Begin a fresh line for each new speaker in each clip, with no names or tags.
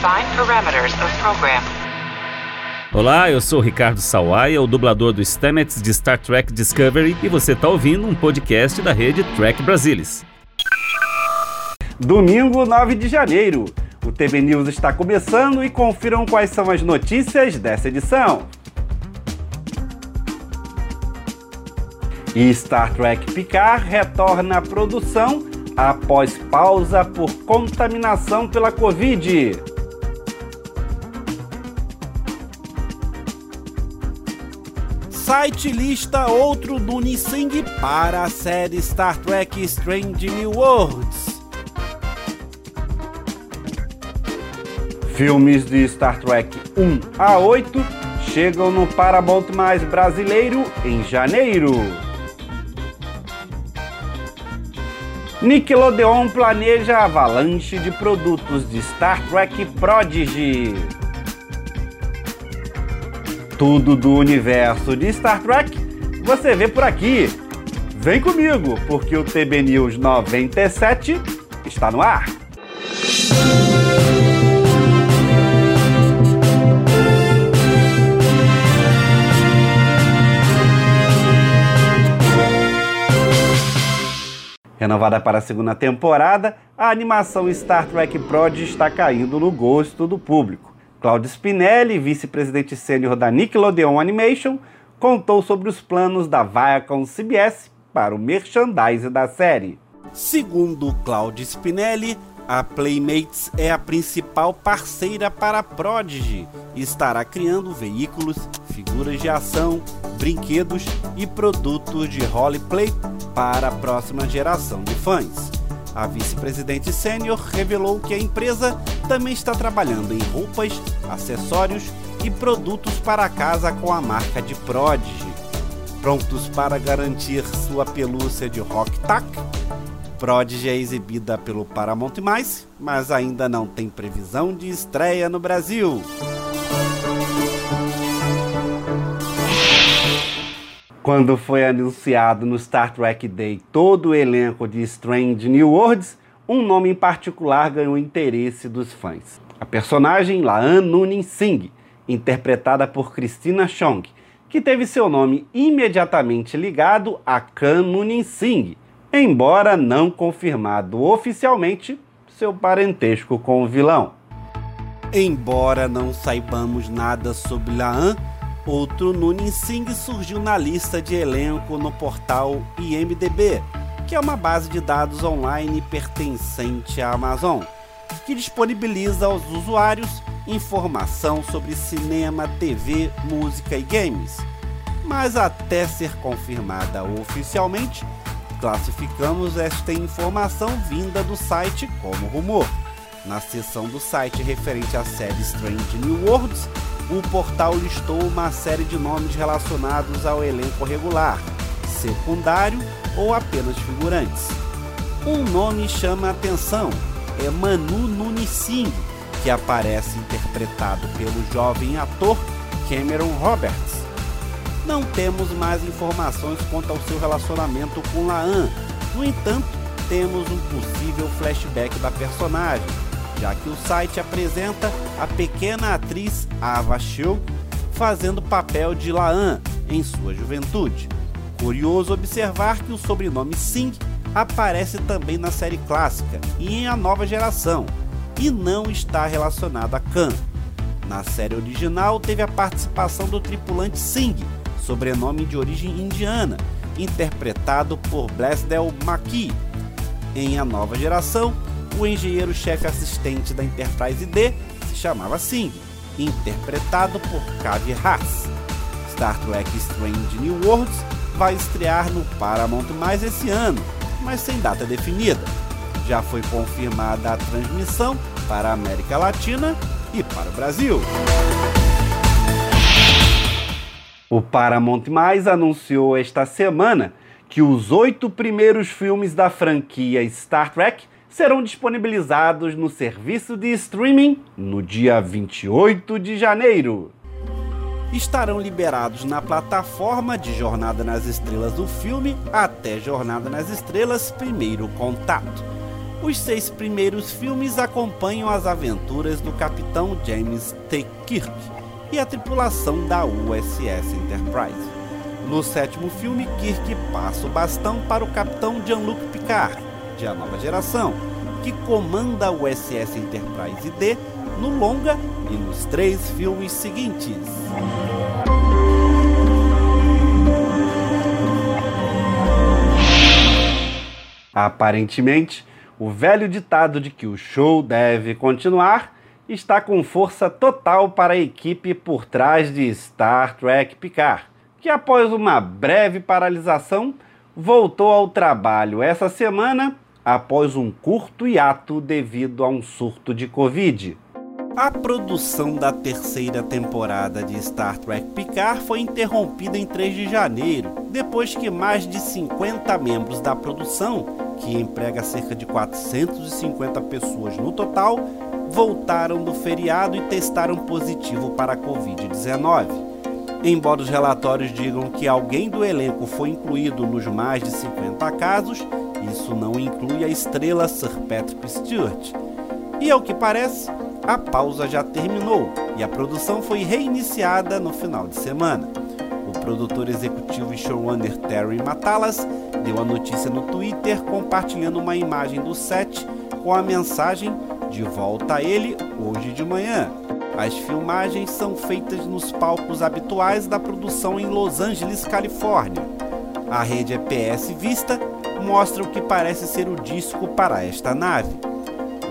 Define parameters of program.
Olá, eu sou Ricardo Sawaia, o dublador do Stamets de Star Trek Discovery, e você está ouvindo um podcast da rede Trek Brasilis.
Domingo 9 de janeiro. O TB News está começando e confiram quais são as notícias dessa edição. E Star Trek Picard retorna à produção após pausa por contaminação pela Covid. Site lista outro Dune Singh para a série Star Trek Strange New Worlds. Filmes de Star Trek 1 a 8 chegam no Paramount Mais brasileiro em janeiro. Nickelodeon planeja avalanche de produtos de Star Trek Prodigy. Tudo do universo de Star Trek você vê por aqui. Vem comigo, porque o TB News 97 está no ar. Renovada para a segunda temporada, a animação Star Trek Prod está caindo no gosto do público. Claudio Spinelli, vice-presidente sênior da Nickelodeon Animation, contou sobre os planos da Viacom CBS para o merchandising da série. Segundo Claudio Spinelli, a Playmates é a principal parceira para a Prodigy e estará criando veículos, figuras de ação, brinquedos e produtos de roleplay para a próxima geração de fãs. A vice-presidente sênior revelou que a empresa também está trabalhando em roupas, acessórios e produtos para casa com a marca de Prodigy. Prontos para garantir sua pelúcia de Rock Tack? Prodigy é exibida pelo Paramount+, mas ainda não tem previsão de estreia no Brasil. Quando foi anunciado no Star Trek Day todo o elenco de Strange New Worlds, um nome em particular ganhou interesse dos fãs. A personagem Laan Nunin Singh, interpretada por Christina Chong, que teve seu nome imediatamente ligado a Khan Nunin Singh, embora não confirmado oficialmente seu parentesco com o vilão. Embora não saibamos nada sobre Laan, Outro Nunin Singh surgiu na lista de elenco no portal IMDB, que é uma base de dados online pertencente à Amazon, que disponibiliza aos usuários informação sobre cinema, TV, música e games. Mas até ser confirmada oficialmente, classificamos esta informação vinda do site como rumor. Na seção do site referente à série Strange New Worlds, o portal listou uma série de nomes relacionados ao elenco regular, secundário ou apenas figurantes. Um nome chama a atenção, é Manu Nunicin, que aparece interpretado pelo jovem ator Cameron Roberts. Não temos mais informações quanto ao seu relacionamento com Laan, no entanto, temos um possível flashback da personagem, já que o site apresenta a pequena atriz Ava Show fazendo papel de Laan em sua juventude. Curioso observar que o sobrenome Singh aparece também na série clássica e em A Nova Geração, e não está relacionado a Khan. Na série original teve a participação do tripulante Singh, sobrenome de origem indiana, interpretado por Blasdell McKee. Em A Nova Geração, o engenheiro-chefe assistente da Enterprise D se chamava Singh, interpretado por Kavi Haas. Star Trek Strange New Worlds vai estrear no Paramount Mais esse ano, mas sem data definida. Já foi confirmada a transmissão para a América Latina e para o Brasil. O Paramount Mais anunciou esta semana que os oito primeiros filmes da franquia Star Trek serão disponibilizados no serviço de streaming no dia 28 de janeiro. Estarão liberados na plataforma de Jornada nas Estrelas do filme até Jornada nas Estrelas Primeiro Contato. Os seis primeiros filmes acompanham as aventuras do capitão James T. Kirk e a tripulação da USS Enterprise. No sétimo filme, Kirk passa o bastão para o capitão Jean-Luc Picard, de A Nova Geração, que comanda a USS Enterprise D no longa e nos três filmes seguintes. Aparentemente, o velho ditado de que o show deve continuar está com força total para a equipe por trás de Star Trek Picard, que após uma breve paralisação voltou ao trabalho essa semana após um curto hiato devido a um surto de Covid. A produção da terceira temporada de Star Trek Picard foi interrompida em 3 de janeiro, depois que mais de 50 membros da produção, que emprega cerca de 450 pessoas no total, voltaram do feriado e testaram positivo para a Covid-19. Embora os relatórios digam que alguém do elenco foi incluído nos mais de 50 casos, isso não inclui a estrela Sir Patrick Stewart. E ao que parece, a pausa já terminou e a produção foi reiniciada no final de semana. O produtor executivo e showrunner Terry Matalas deu a notícia no Twitter compartilhando uma imagem do set com a mensagem de volta a ele hoje de manhã. As filmagens são feitas nos palcos habituais da produção em Los Angeles, Califórnia. A rede EPS Vista mostra o que parece ser o disco para esta nave.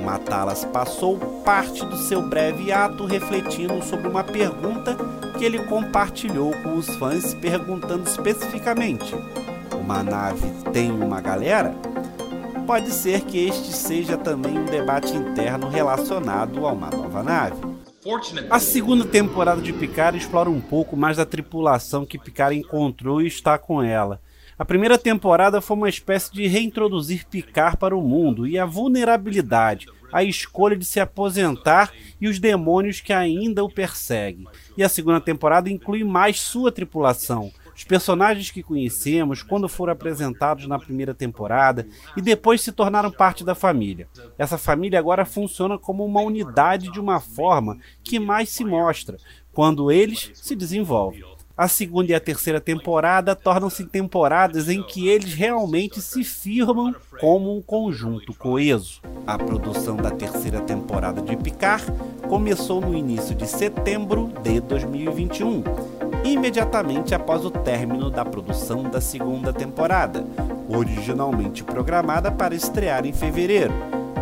Matalas passou parte do seu breve ato refletindo sobre uma pergunta que ele compartilhou com os fãs, perguntando especificamente: Uma nave tem uma galera? Pode ser que este seja também um debate interno relacionado a uma nova nave. A segunda temporada de Picard explora um pouco mais da tripulação que Picard encontrou e está com ela. A primeira temporada foi uma espécie de reintroduzir Picard para o mundo e a vulnerabilidade, a escolha de se aposentar e os demônios que ainda o perseguem. E a segunda temporada inclui mais sua tripulação, os personagens que conhecemos quando foram apresentados na primeira temporada e depois se tornaram parte da família. Essa família agora funciona como uma unidade de uma forma que mais se mostra quando eles se desenvolvem. A segunda e a terceira temporada tornam-se temporadas em que eles realmente se firmam como um conjunto coeso. A produção da terceira temporada de Picard começou no início de setembro de 2021, imediatamente após o término da produção da segunda temporada, originalmente programada para estrear em fevereiro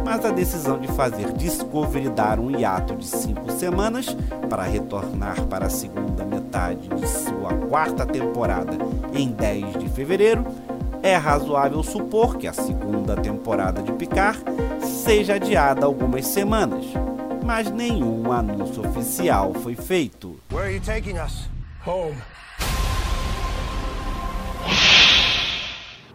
mas a decisão de fazer Discovery dar um hiato de cinco semanas para retornar para a segunda metade de sua quarta temporada em 10 de fevereiro é razoável supor que a segunda temporada de Picard seja adiada algumas semanas, mas nenhum anúncio oficial foi feito.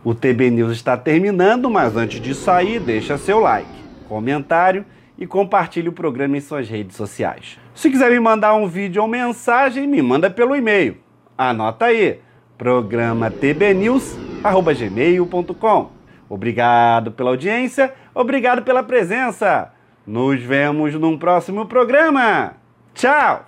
O TB News está terminando, mas antes de sair, deixa seu like comentário e compartilhe o programa em suas redes sociais. Se quiser me mandar um vídeo ou mensagem, me manda pelo e-mail. Anota aí, programa tbnews@gmail.com. Obrigado pela audiência, obrigado pela presença. Nos vemos num próximo programa. Tchau!